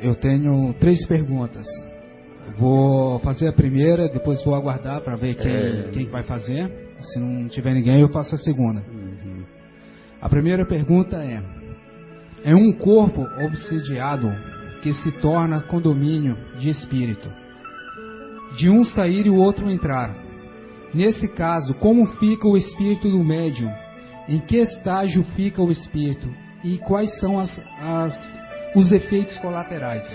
eu tenho três perguntas. Vou fazer a primeira, depois vou aguardar para ver quem, é... quem vai fazer. Se não tiver ninguém, eu faço a segunda. Uhum. A primeira pergunta é: é um corpo obsediado que se torna condomínio de espírito, de um sair e o outro entrar. Nesse caso, como fica o espírito do médium? Em que estágio fica o espírito? E quais são as, as, os efeitos colaterais?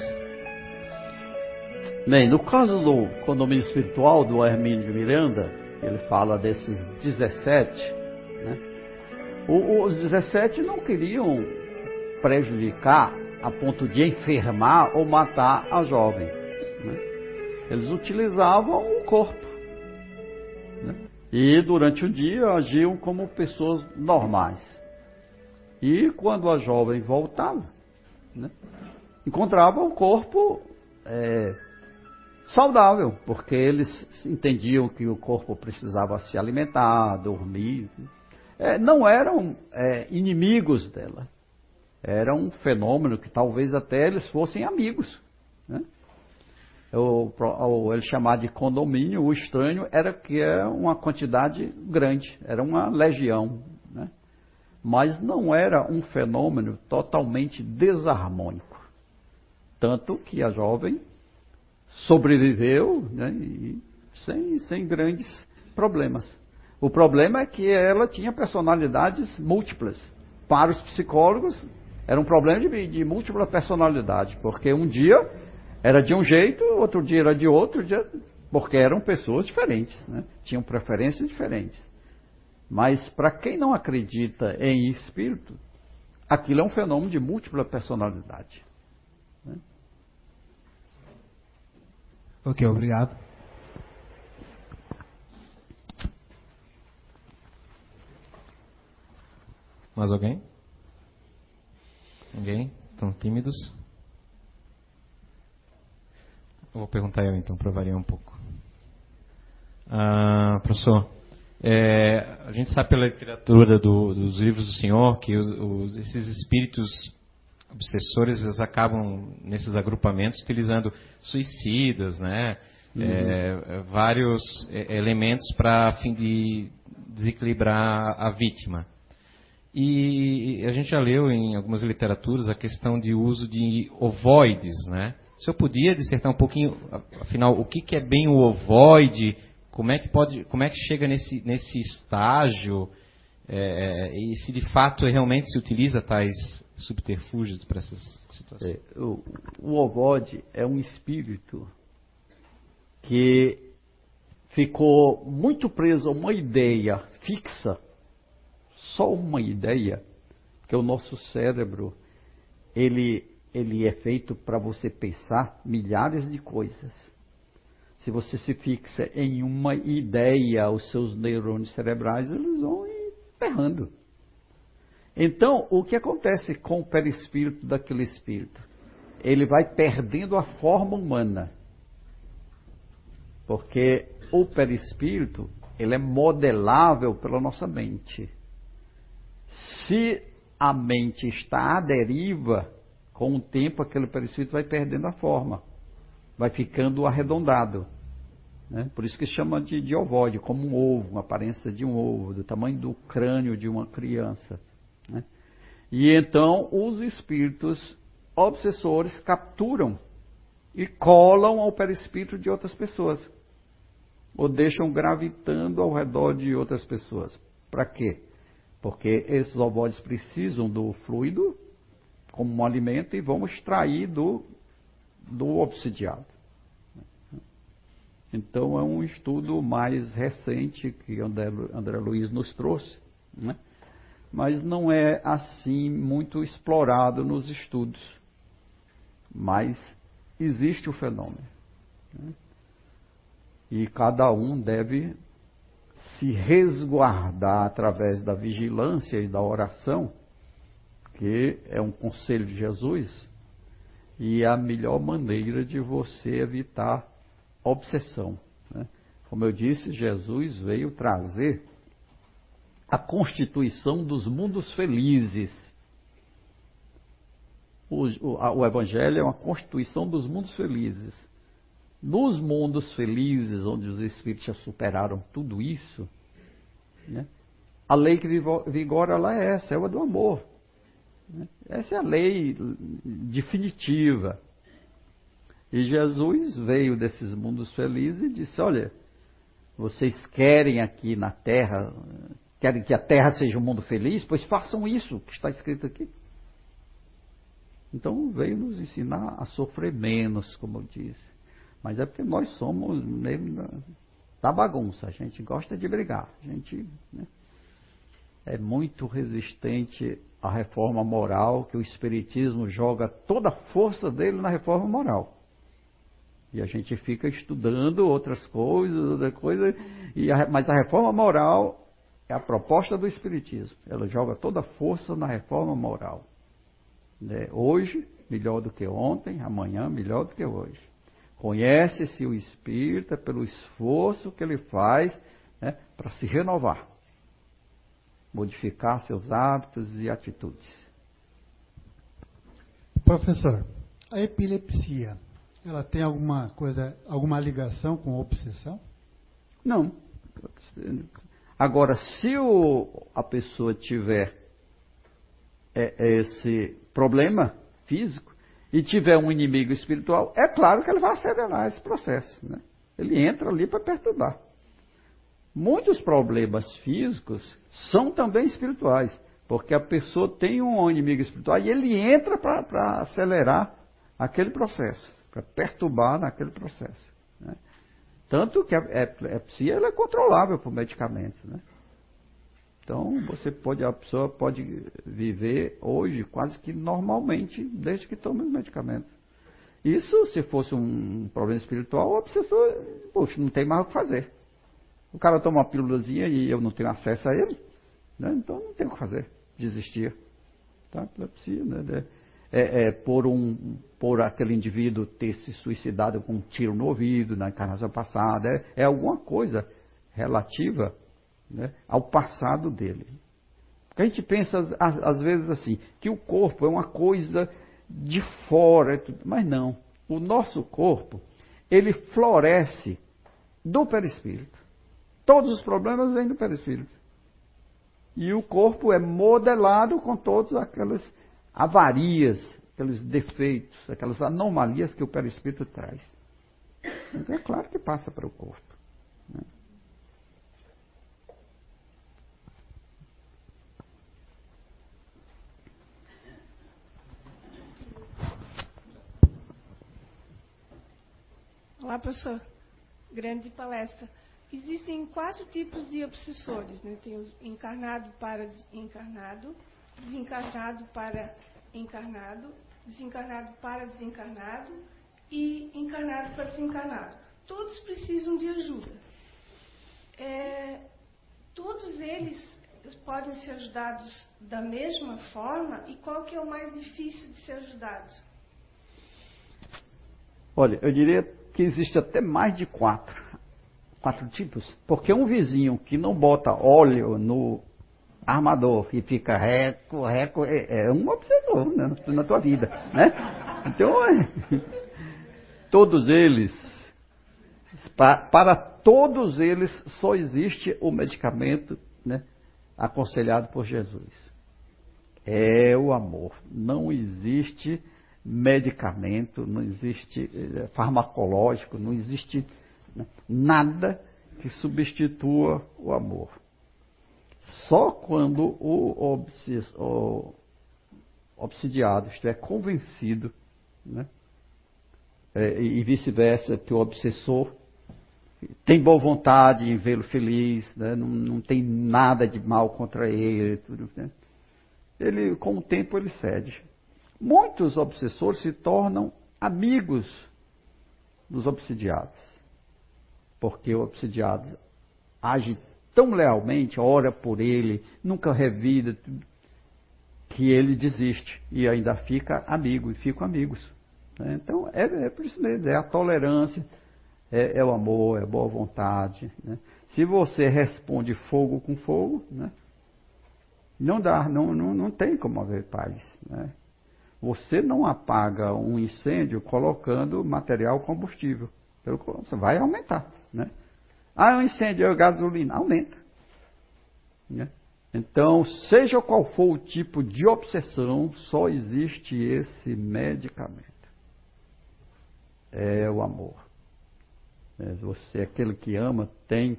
Bem, no caso do condomínio espiritual do Hermínio de Miranda, ele fala desses 17, né? os 17 não queriam prejudicar a ponto de enfermar ou matar a jovem. Né? Eles utilizavam o corpo. Né? E durante o dia agiam como pessoas normais. E quando a jovem voltava, né? encontrava o corpo é, saudável, porque eles entendiam que o corpo precisava se alimentar, dormir. É, não eram é, inimigos dela era um fenômeno que talvez até eles fossem amigos. Né? O, ele chamar de condomínio, o estranho era que é uma quantidade grande, era uma legião. Mas não era um fenômeno totalmente desarmônico. Tanto que a jovem sobreviveu né, sem, sem grandes problemas. O problema é que ela tinha personalidades múltiplas. Para os psicólogos, era um problema de, de múltipla personalidade, porque um dia era de um jeito, outro dia era de outro, dia, porque eram pessoas diferentes, né? tinham preferências diferentes. Mas para quem não acredita em espírito, aquilo é um fenômeno de múltipla personalidade. Né? Ok, obrigado. Mais alguém? Ninguém? Estão tímidos? Eu vou perguntar eu então, para variar um pouco. Ah, professor, é, a gente sabe pela literatura do, dos livros do Senhor que os, os, esses espíritos obsessores eles acabam nesses agrupamentos utilizando suicidas, né? Uhum. É, vários é, elementos para fim de desequilibrar a vítima. E a gente já leu em algumas literaturas a questão de uso de ovoides, né? Se eu podia dissertar um pouquinho, afinal, o que, que é bem o ovoide, como é que pode, como é que chega nesse, nesse estágio, é, é e se de fato realmente se utiliza tais subterfúgios para essas situações? É, o, o ovoide é um espírito que ficou muito preso a uma ideia fixa só uma ideia, que o nosso cérebro, ele, ele é feito para você pensar milhares de coisas. Se você se fixa em uma ideia, os seus neurônios cerebrais, eles vão ferrando. Então, o que acontece com o perispírito daquele espírito? Ele vai perdendo a forma humana. Porque o perispírito, ele é modelável pela nossa mente. Se a mente está à deriva, com o tempo aquele perispírito vai perdendo a forma, vai ficando arredondado. Né? Por isso que chama de, de ovoide, como um ovo, uma aparência de um ovo, do tamanho do crânio de uma criança. Né? E então os espíritos obsessores capturam e colam ao perispírito de outras pessoas. Ou deixam gravitando ao redor de outras pessoas. Para quê? Porque esses ovoides precisam do fluido como um alimento e vão extrair do, do obsidiado. Então é um estudo mais recente que André, André Luiz nos trouxe, né? mas não é assim muito explorado nos estudos. Mas existe o fenômeno. Né? E cada um deve se resguardar através da vigilância e da oração, que é um conselho de Jesus, e é a melhor maneira de você evitar obsessão. Né? Como eu disse, Jesus veio trazer a constituição dos mundos felizes. o, o, o Evangelho é uma constituição dos mundos felizes. Nos mundos felizes, onde os espíritos já superaram tudo isso, né, a lei que vigora lá é essa, é a do amor. Né? Essa é a lei definitiva. E Jesus veio desses mundos felizes e disse: Olha, vocês querem aqui na terra, querem que a terra seja um mundo feliz? Pois façam isso que está escrito aqui. Então veio nos ensinar a sofrer menos, como eu disse. Mas é porque nós somos da bagunça, a gente gosta de brigar, a gente né, é muito resistente à reforma moral, que o Espiritismo joga toda a força dele na reforma moral. E a gente fica estudando outras coisas, outra coisa, e a, mas a reforma moral é a proposta do Espiritismo. Ela joga toda a força na reforma moral. Né? Hoje, melhor do que ontem, amanhã, melhor do que hoje. Conhece-se o espírita pelo esforço que ele faz né, para se renovar, modificar seus hábitos e atitudes. Professor, a epilepsia, ela tem alguma coisa, alguma ligação com obsessão? Não. Agora, se o, a pessoa tiver é, esse problema físico e tiver um inimigo espiritual, é claro que ele vai acelerar esse processo. Né? Ele entra ali para perturbar. Muitos problemas físicos são também espirituais, porque a pessoa tem um inimigo espiritual e ele entra para acelerar aquele processo, para perturbar naquele processo. Né? Tanto que a epilepsia é controlável por medicamentos. Né? Então, você pode, a pessoa pode viver hoje quase que normalmente, desde que tome os medicamentos. Isso, se fosse um problema espiritual, a pessoa, poxa, não tem mais o que fazer. O cara toma uma pílulazinha e eu não tenho acesso a ele, né? então não tem o que fazer, desistir. Tá? Epilepsia, né? É, é, por, um, por aquele indivíduo ter se suicidado com um tiro no ouvido na encarnação passada, é, é alguma coisa relativa né, ao passado dele. Porque a gente pensa, às, às, vezes, assim, que o corpo é uma coisa de fora, é mas não. O nosso corpo, ele floresce do perispírito. Todos os problemas vêm do perispírito. E o corpo é modelado com todas aquelas avarias, aqueles defeitos, aquelas anomalias que o perispírito traz. Então é claro que passa para o corpo. Né? Olá, professor. Grande palestra. Existem quatro tipos de obsessores. Né? Tem encarnado para encarnado, desencarnado para encarnado, desencarnado para desencarnado e encarnado para desencarnado. Todos precisam de ajuda. É, todos eles podem ser ajudados da mesma forma e qual que é o mais difícil de ser ajudado? Olha, eu diria que existe até mais de quatro. Quatro tipos. Porque um vizinho que não bota óleo no armador e fica reco, reco, é, é um obsessor né, na tua vida. Né? Então, é, todos eles, para, para, todos eles só existe o medicamento né, aconselhado por Jesus. É o amor. Não existe medicamento, não existe eh, farmacológico, não existe nada que substitua o amor. Só quando o, o obsidiado estiver convencido, né, é, e vice-versa, que o obsessor tem boa vontade em vê-lo feliz, né, não, não, tem nada de mal contra ele, tudo, né, ele com o tempo ele cede. Muitos obsessores se tornam amigos dos obsidiados, porque o obsidiado age tão lealmente, ora por ele, nunca revida, que ele desiste e ainda fica amigo, e ficam amigos. Né? Então, é, é, por isso mesmo, é a tolerância, é, é o amor, é a boa vontade. Né? Se você responde fogo com fogo, né? não dá, não, não, não tem como haver paz. Né? Você não apaga um incêndio colocando material combustível. Você vai aumentar. Né? Ah, um incêndio é gasolina. Aumenta. Né? Então, seja qual for o tipo de obsessão, só existe esse medicamento. É o amor. É, você, aquele que ama, tem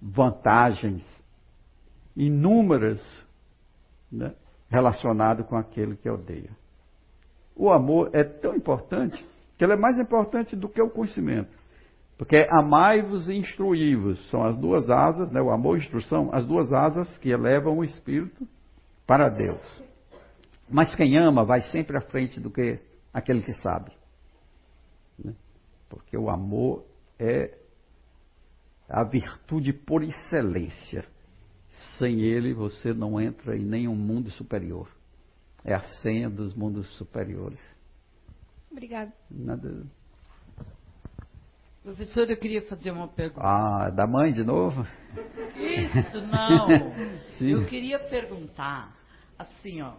vantagens inúmeras né, relacionadas com aquele que odeia. O amor é tão importante que ele é mais importante do que o conhecimento. Porque amai-vos e instruí-vos são as duas asas, né, o amor e a instrução, as duas asas que elevam o espírito para Deus. Mas quem ama vai sempre à frente do que aquele que sabe. Né? Porque o amor é a virtude por excelência. Sem ele você não entra em nenhum mundo superior. É a senha dos mundos superiores. Obrigada. Nada. Professor, eu queria fazer uma pergunta. Ah, da mãe de novo? Isso, não. eu queria perguntar, assim, ó.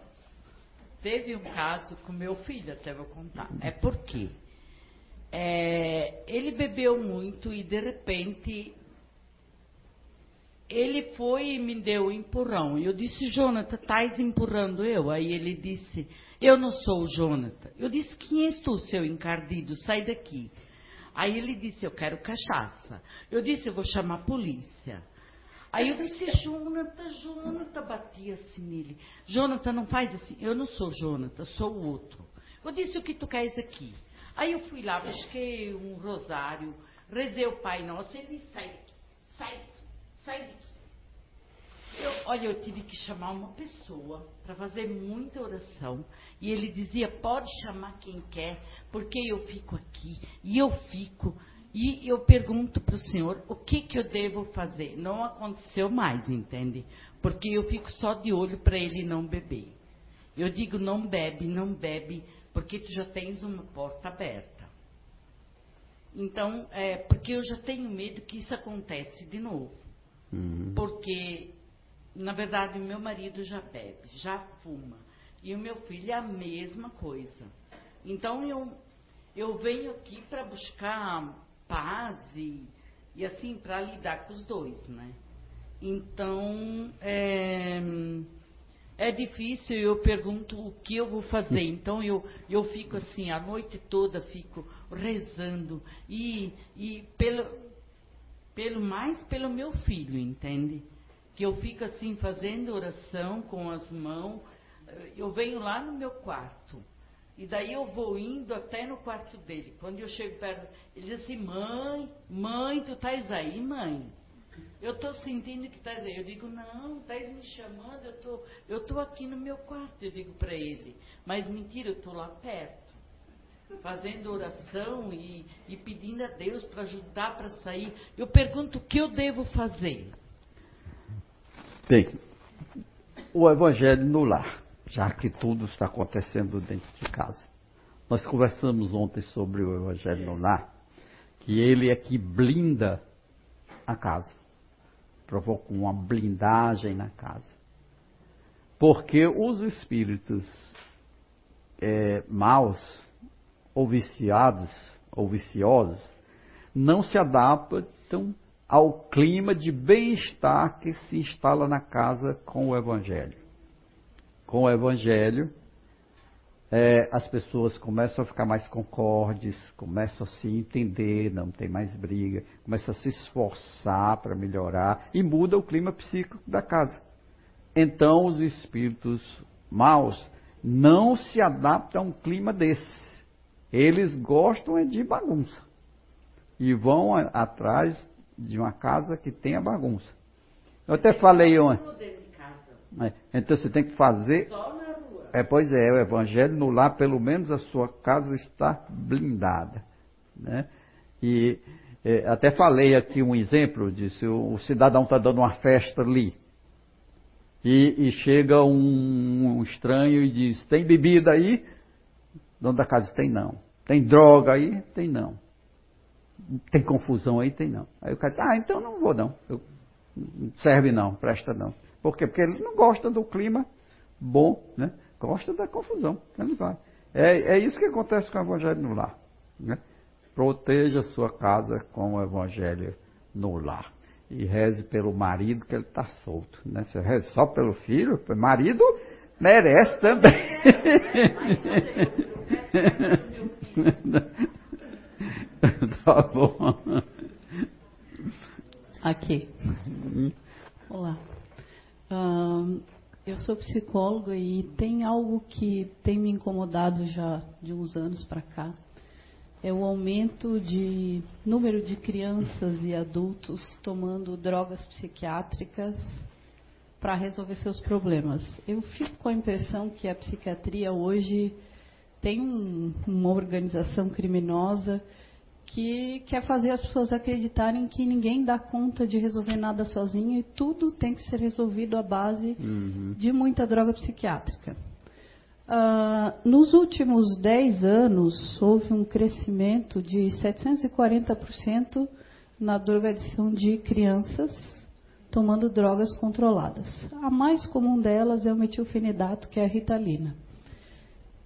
Teve um caso com meu filho, até vou contar. É porque é, ele bebeu muito e de repente ele foi e me deu um empurrão. E eu disse, Jonathan, estás empurrando eu? Aí ele disse, eu não sou o Jonathan. Eu disse, quem és tu, seu encardido? Sai daqui. Aí ele disse, eu quero cachaça. Eu disse, eu vou chamar a polícia. Aí eu disse, Jonathan, Jonathan, batia assim nele. Jonathan, não faz assim. Eu não sou Jonathan, sou o outro. Eu disse, o que tu queres aqui? Aí eu fui lá, busquei um rosário, rezei o Pai Nosso, ele sai daqui, sai daqui, sai daqui. Eu, olha, eu tive que chamar uma pessoa para fazer muita oração. E ele dizia: pode chamar quem quer, porque eu fico aqui. E eu fico. E eu pergunto para o senhor: o que, que eu devo fazer? Não aconteceu mais, entende? Porque eu fico só de olho para ele não beber. Eu digo: não bebe, não bebe, porque tu já tens uma porta aberta. Então, é, porque eu já tenho medo que isso acontece de novo. Uhum. Porque na verdade, meu marido já bebe, já fuma. E o meu filho é a mesma coisa. Então eu, eu venho aqui para buscar paz e, e assim, para lidar com os dois, né? Então, é, é difícil, eu pergunto o que eu vou fazer. Então eu, eu fico assim, a noite toda fico rezando. E, e pelo, pelo mais pelo meu filho, entende? Que eu fico assim fazendo oração com as mãos. Eu venho lá no meu quarto. E daí eu vou indo até no quarto dele. Quando eu chego perto, ele diz assim: Mãe, mãe, tu estás aí, mãe? Eu estou sentindo que estás aí. Eu digo: Não, estás me chamando. Eu tô, eu tô aqui no meu quarto. Eu digo para ele: Mas mentira, eu estou lá perto. Fazendo oração e, e pedindo a Deus para ajudar para sair. Eu pergunto: O que eu devo fazer? Bem, o Evangelho no lar, já que tudo está acontecendo dentro de casa. Nós conversamos ontem sobre o Evangelho no lar, que ele é que blinda a casa, provoca uma blindagem na casa. Porque os espíritos é, maus, ou viciados, ou viciosos, não se adaptam ao clima de bem-estar que se instala na casa com o Evangelho. Com o Evangelho, é, as pessoas começam a ficar mais concordes, começam a se entender, não tem mais briga, começam a se esforçar para melhorar e muda o clima psíquico da casa. Então, os espíritos maus não se adaptam a um clima desse. Eles gostam é de bagunça e vão atrás de uma casa que tenha bagunça. Eu até falei ontem. É, então você tem que fazer. É, pois é, o evangelho no lar, pelo menos a sua casa está blindada. Né? E é, até falei aqui um exemplo disse o, o cidadão está dando uma festa ali. E, e chega um, um, estranho e diz, tem bebida aí? Dono da casa tem não. Tem droga aí? Tem não. Tem confusão aí? Tem não. Aí o cara diz, ah, então não vou não. Eu, serve não, presta não. Por quê? Porque ele não gosta do clima bom, né? gosta da confusão. Ele vai. É, é isso que acontece com o evangelho no lar. Né? Proteja sua casa com o evangelho no lar. E reze pelo marido que ele está solto. Né? Se reze só pelo filho, marido merece também. tá bom. Aqui. Olá. eu sou psicóloga e tem algo que tem me incomodado já de uns anos para cá. É o aumento de número de crianças e adultos tomando drogas psiquiátricas para resolver seus problemas. Eu fico com a impressão que a psiquiatria hoje tem um, uma organização criminosa que quer fazer as pessoas acreditarem que ninguém dá conta de resolver nada sozinho e tudo tem que ser resolvido à base uhum. de muita droga psiquiátrica. Uh, nos últimos 10 anos, houve um crescimento de 740% na drogadição de crianças tomando drogas controladas. A mais comum delas é o metilfenidato, que é a ritalina.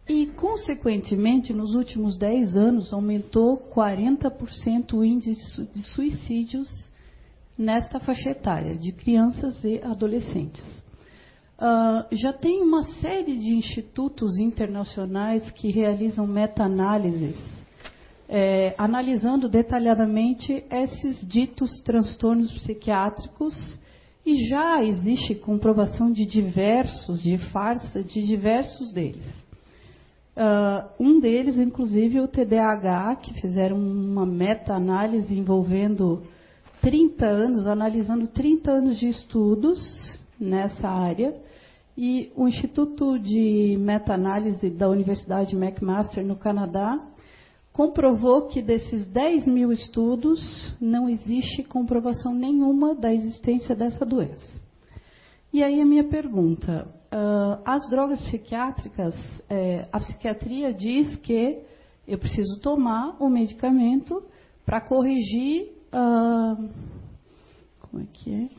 E, consequentemente, nos últimos 10 anos, aumentou 40% o índice de suicídios nesta faixa etária, de crianças e adolescentes. Uh, já tem uma série de institutos internacionais que realizam meta-análises, é, analisando detalhadamente esses ditos transtornos psiquiátricos, e já existe comprovação de diversos, de farsa, de diversos deles. Uh, um deles, inclusive, o TDAH, que fizeram uma meta-análise envolvendo 30 anos, analisando 30 anos de estudos nessa área. E o Instituto de Meta-Análise da Universidade McMaster, no Canadá, comprovou que desses 10 mil estudos, não existe comprovação nenhuma da existência dessa doença. E aí a minha pergunta: uh, as drogas psiquiátricas, é, a psiquiatria diz que eu preciso tomar o medicamento para corrigir. Uh, como é que é?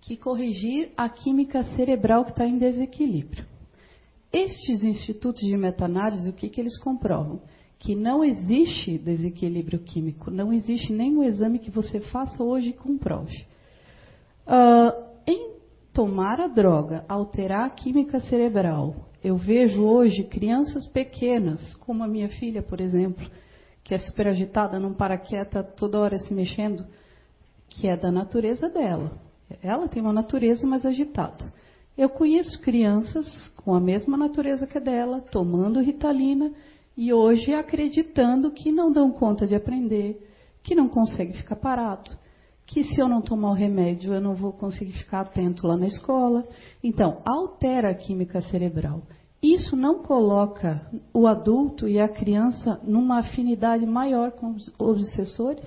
Que corrigir a química cerebral que está em desequilíbrio. Estes institutos de meta-análise, o que, que eles comprovam? Que não existe desequilíbrio químico, não existe nenhum exame que você faça hoje e comprove. Uh, em tomar a droga, alterar a química cerebral, eu vejo hoje crianças pequenas, como a minha filha, por exemplo, que é super agitada, não para quieta, toda hora se mexendo, que é da natureza dela. Ela tem uma natureza mais agitada. Eu conheço crianças com a mesma natureza que a dela, tomando ritalina e hoje acreditando que não dão conta de aprender, que não conseguem ficar parado que se eu não tomar o remédio eu não vou conseguir ficar atento lá na escola. Então, altera a química cerebral. Isso não coloca o adulto e a criança numa afinidade maior com os obsessores?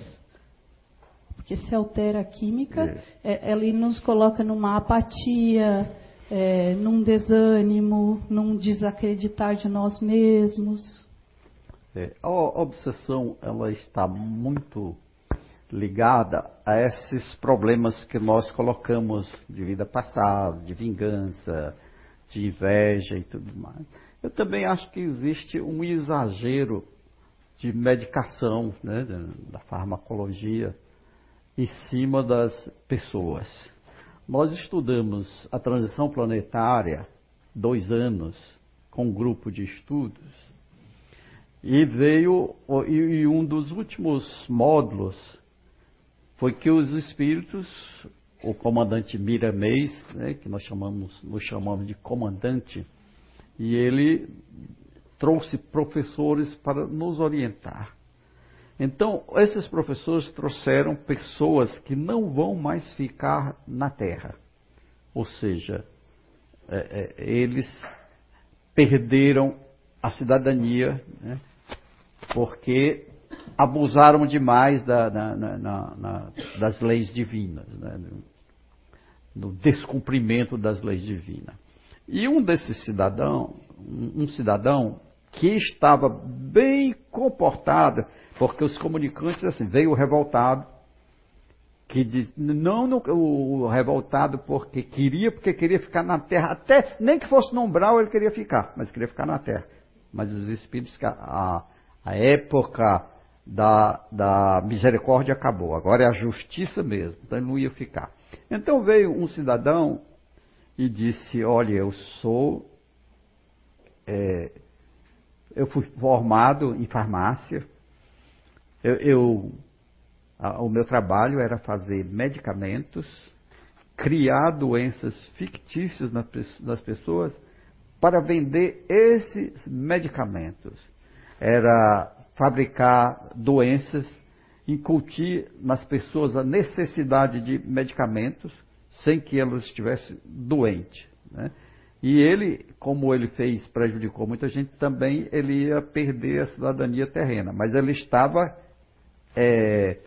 Porque se altera a química, é. ela nos coloca numa apatia, é, num desânimo, num desacreditar de nós mesmos. É, a obsessão ela está muito ligada a esses problemas que nós colocamos de vida passada, de vingança, de inveja e tudo mais. Eu também acho que existe um exagero de medicação, né, da farmacologia, em cima das pessoas. Nós estudamos a transição planetária dois anos com um grupo de estudos e veio e um dos últimos módulos foi que os espíritos, o comandante Miramês, né, que nós chamamos, nos chamamos de comandante, e ele trouxe professores para nos orientar. Então, esses professores trouxeram pessoas que não vão mais ficar na Terra. Ou seja, é, é, eles perderam a cidadania, né, porque abusaram demais da, na, na, na, das leis divinas, né? no descumprimento das leis divinas. E um desses cidadãos, um, um cidadão que estava bem comportado, porque os comunicantes assim, veio revoltado, que diz, não no, o, revoltado porque queria, porque queria ficar na terra, até nem que fosse no umbral ele queria ficar, mas queria ficar na terra. Mas os espíritos, a, a época da, da misericórdia acabou, agora é a justiça mesmo, então ele não ia ficar. Então veio um cidadão e disse: Olha, eu sou. É, eu fui formado em farmácia, eu, eu o meu trabalho era fazer medicamentos, criar doenças fictícias nas pessoas para vender esses medicamentos. Era fabricar doenças, incutir nas pessoas a necessidade de medicamentos sem que elas estivessem doentes. Né? E ele, como ele fez, prejudicou muita gente, também ele ia perder a cidadania terrena. Mas ele estava é,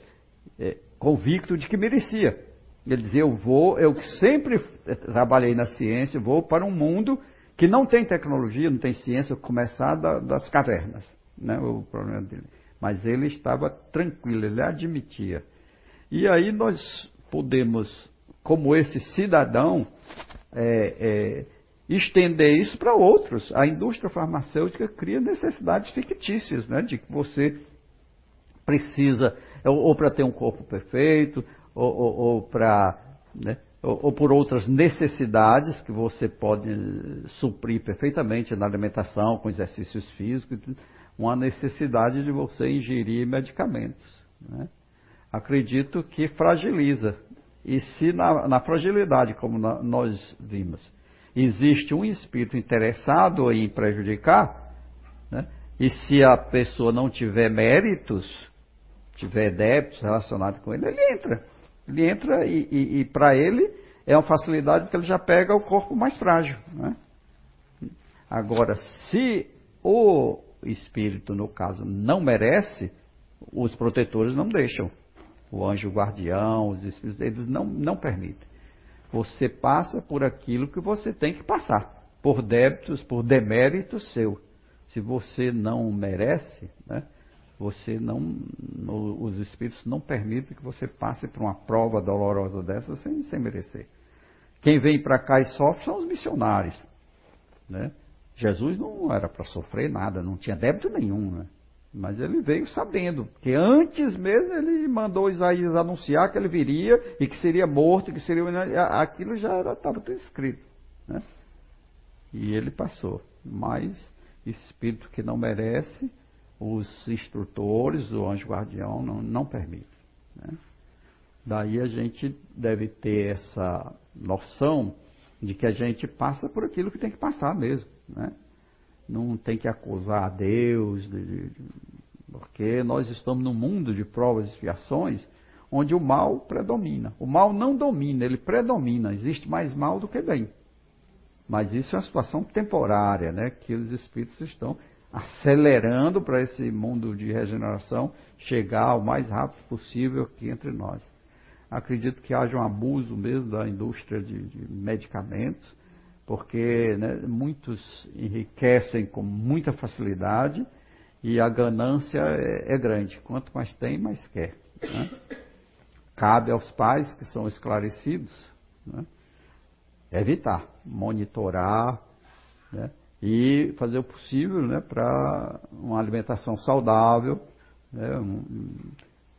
é, convicto de que merecia. Ele dizia: Eu vou, eu sempre trabalhei na ciência, vou para um mundo que não tem tecnologia, não tem ciência, começar da, das cavernas. Né, o problema dele. Mas ele estava tranquilo, ele admitia. E aí nós podemos, como esse cidadão, é, é, estender isso para outros. A indústria farmacêutica cria necessidades fictícias, né, de que você precisa ou, ou para ter um corpo perfeito, ou, ou, ou para. Né, ou, por outras necessidades que você pode suprir perfeitamente na alimentação, com exercícios físicos, uma necessidade de você ingerir medicamentos. Né? Acredito que fragiliza. E se na, na fragilidade, como na, nós vimos, existe um espírito interessado em prejudicar, né? e se a pessoa não tiver méritos, tiver débitos relacionados com ele, ele entra. Ele entra e, e, e para ele é uma facilidade porque ele já pega o corpo mais frágil. Né? Agora, se o espírito, no caso, não merece, os protetores não deixam. O anjo guardião, os espíritos, eles não, não permitem. Você passa por aquilo que você tem que passar, por débitos, por deméritos seu. Se você não merece, né, você não, os espíritos não permitem que você passe por uma prova dolorosa dessa sem, sem merecer. Quem vem para cá e sofre são os missionários. Né? Jesus não era para sofrer nada, não tinha débito nenhum. Né? Mas ele veio sabendo, porque antes mesmo ele mandou Isaías anunciar que ele viria e que seria morto, que seria. Aquilo já estava tudo escrito. Né? E ele passou. Mas espírito que não merece, os instrutores, o anjo guardião, não, não permitem. Né? Daí a gente deve ter essa noção de que a gente passa por aquilo que tem que passar mesmo. Né? Não tem que acusar a Deus, de, de, porque nós estamos num mundo de provas e expiações onde o mal predomina. O mal não domina, ele predomina. Existe mais mal do que bem. Mas isso é uma situação temporária, né? que os espíritos estão acelerando para esse mundo de regeneração chegar o mais rápido possível aqui entre nós. Acredito que haja um abuso mesmo da indústria de, de medicamentos, porque né, muitos enriquecem com muita facilidade e a ganância é, é grande. Quanto mais tem, mais quer. Né? Cabe aos pais que são esclarecidos né, evitar, monitorar, né, e fazer o possível né, para uma alimentação saudável, né, um,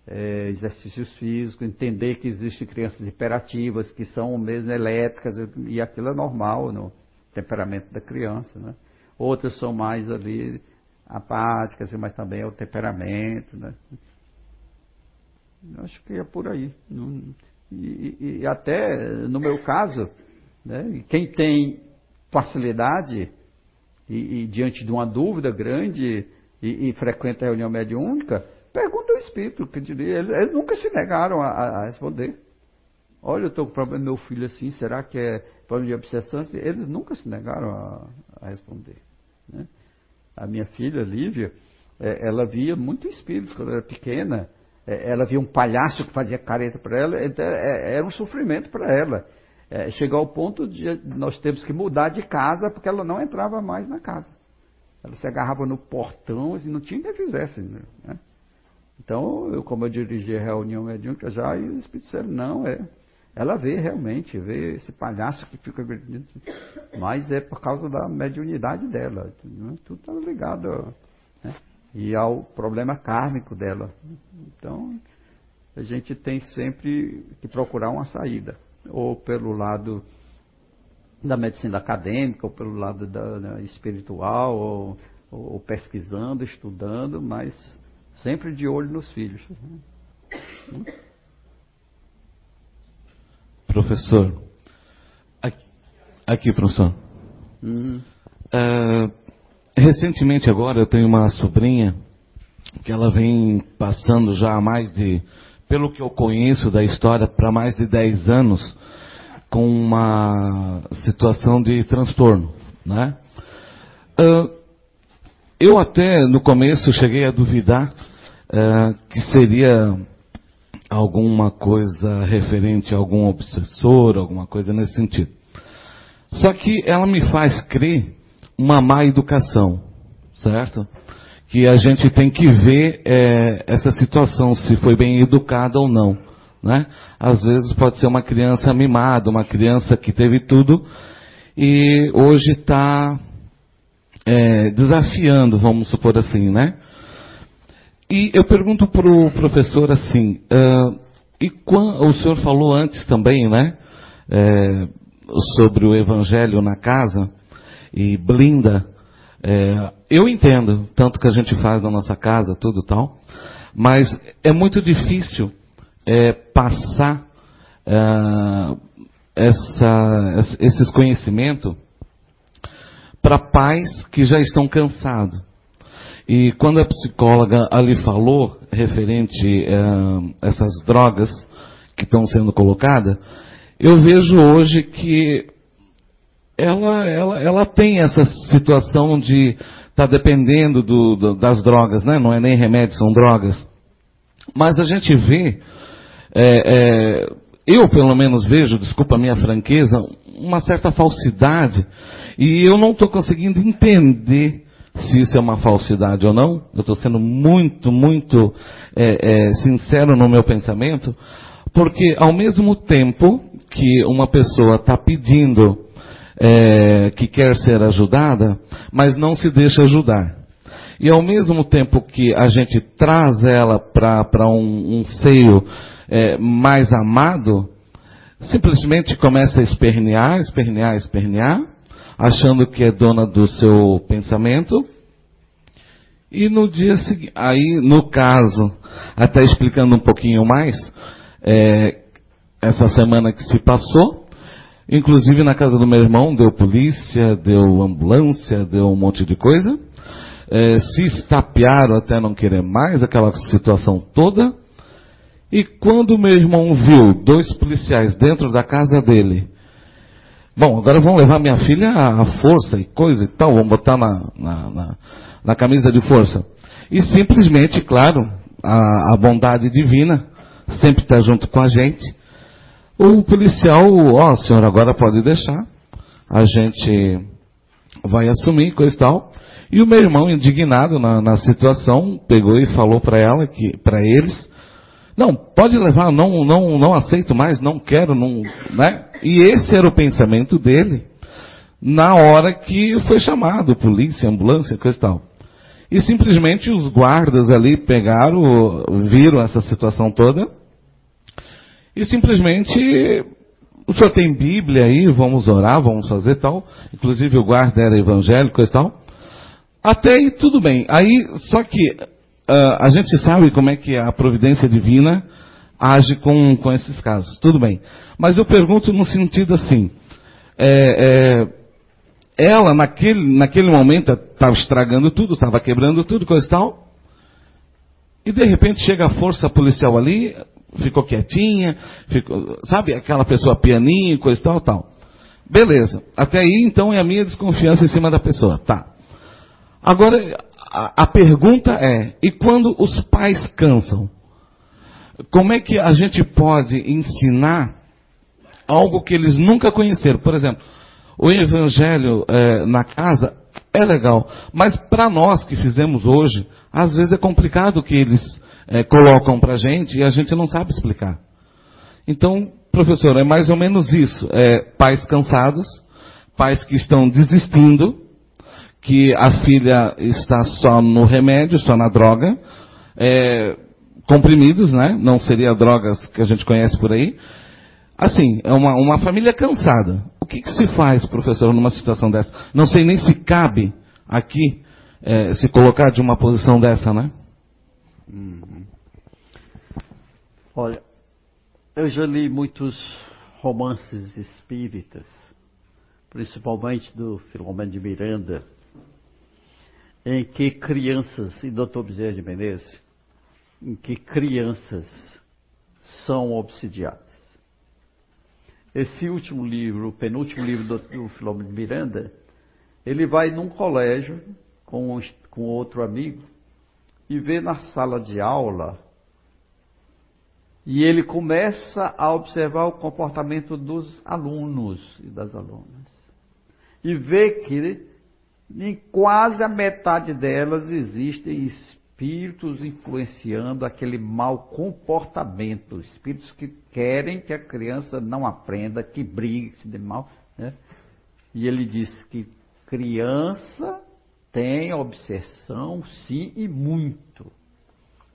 é, exercícios físicos, entender que existem crianças hiperativas, que são mesmo elétricas, e aquilo é normal no temperamento da criança. Né? Outras são mais ali apáticas, mas também é o temperamento. Né? Acho que é por aí. E, e até, no meu caso, né, quem tem facilidade e, e diante de uma dúvida grande e, e frequenta a reunião mediúnica, pergunta ao Espírito, que diria, eles, eles nunca se negaram a, a responder. Olha, eu estou com problema meu filho assim, será que é problema de obsessão? Eles nunca se negaram a, a responder. Né? A minha filha, Lívia, é, ela via muito espírito quando era pequena. É, ela via um palhaço que fazia careta para ela, então, é, era um sofrimento para ela é, chegou ao ponto de nós temos que mudar de casa porque ela não entrava mais na casa. Ela se agarrava no portão e não tinha quem fizesse. Né? Então, eu, como eu dirigi a reunião mediúnica já, e os espíritos disseram, não, é. Ela vê realmente, vê esse palhaço que fica mas é por causa da mediunidade dela. Né? Tudo está ligado né? e ao problema kármico dela. Então, a gente tem sempre que procurar uma saída, ou pelo lado da medicina acadêmica, ou pelo lado da, da espiritual, ou, ou, pesquisando, estudando, mas sempre de olho nos filhos. Professor, aqui, aqui professor. Uhum. Uh, recentemente agora eu tenho uma sobrinha que ela vem passando já há mais de pelo que eu conheço da história, para mais de 10 anos com uma situação de transtorno. Né? Uh, eu até no começo cheguei a duvidar uh, que seria alguma coisa referente a algum obsessor, alguma coisa nesse sentido. Só que ela me faz crer uma má educação, certo? que a gente tem que ver é, essa situação, se foi bem educada ou não. Né? Às vezes pode ser uma criança mimada, uma criança que teve tudo e hoje está é, desafiando, vamos supor assim, né? E eu pergunto para o professor assim, uh, e quando, o senhor falou antes também, né? É, sobre o evangelho na casa e blinda é, eu entendo, tanto que a gente faz na nossa casa, tudo tal, mas é muito difícil é, passar essa, esses conhecimentos para pais que já estão cansados. E quando a psicóloga ali falou referente a é, essas drogas que estão sendo colocadas, eu vejo hoje que ela, ela, ela tem essa situação de estar tá dependendo do, do, das drogas, né? não é nem remédio, são drogas. Mas a gente vê, é, é, eu pelo menos vejo, desculpa a minha franqueza, uma certa falsidade, e eu não estou conseguindo entender se isso é uma falsidade ou não. Eu estou sendo muito, muito é, é, sincero no meu pensamento, porque ao mesmo tempo que uma pessoa está pedindo é, que quer ser ajudada, mas não se deixa ajudar. E ao mesmo tempo que a gente traz ela para um, um, seio é, mais amado, simplesmente começa a espernear, espernear, espernear, achando que é dona do seu pensamento. E no dia seguinte, aí no caso, até explicando um pouquinho mais, é, essa semana que se passou, Inclusive na casa do meu irmão deu polícia, deu ambulância, deu um monte de coisa. É, se estapearam até não querer mais aquela situação toda. E quando meu irmão viu dois policiais dentro da casa dele, bom, agora vão levar minha filha à força e coisa e tal, vão botar na, na, na, na camisa de força. E simplesmente, claro, a, a bondade divina sempre está junto com a gente o policial, ó, oh, senhor, agora pode deixar. A gente vai assumir, coisa e tal. E o meu irmão, indignado na, na situação, pegou e falou para ela que, para eles, não, pode levar, não, não, não aceito mais, não quero, não, né? E esse era o pensamento dele na hora que foi chamado, polícia, ambulância, coisa e tal. E simplesmente os guardas ali pegaram, viram essa situação toda e simplesmente, o senhor tem Bíblia aí, vamos orar, vamos fazer tal. Inclusive o guarda era evangélico e tal. Até aí tudo bem. Aí, só que uh, a gente sabe como é que a providência divina age com, com esses casos. Tudo bem. Mas eu pergunto no sentido assim. É, é, ela, naquele, naquele momento, estava estragando tudo, estava quebrando tudo, coisa e tal. E de repente chega a força policial ali, ficou quietinha, ficou, sabe, aquela pessoa pianinha e coisa tal, tal. Beleza. Até aí, então, é a minha desconfiança em cima da pessoa. Tá. Agora, a, a pergunta é, e quando os pais cansam? Como é que a gente pode ensinar algo que eles nunca conheceram? Por exemplo, o evangelho é, na casa é legal. Mas para nós que fizemos hoje, às vezes é complicado o que eles é, colocam para a gente e a gente não sabe explicar. Então, professor, é mais ou menos isso. É, pais cansados, pais que estão desistindo, que a filha está só no remédio, só na droga, é, comprimidos, né? Não seria drogas que a gente conhece por aí. Assim, é uma, uma família cansada. O que, que, se faz, professor, numa situação dessa? Não sei nem se cabe aqui é, se colocar de uma posição dessa, né? Uhum. Olha, eu já li muitos romances espíritas, principalmente do Filomeno de Miranda, em que crianças, e Dr. Bezerra de Menezes, em que crianças são obsidiadas. Esse último livro, o penúltimo livro do, do Filomeno Miranda, ele vai num colégio com, com outro amigo e vê na sala de aula e ele começa a observar o comportamento dos alunos e das alunas. E vê que em quase a metade delas existem espíritos influenciando aquele mau comportamento, espíritos que querem que a criança não aprenda, que brigue, que se dê mal. Né? E ele diz que criança tem obsessão, sim, e muito.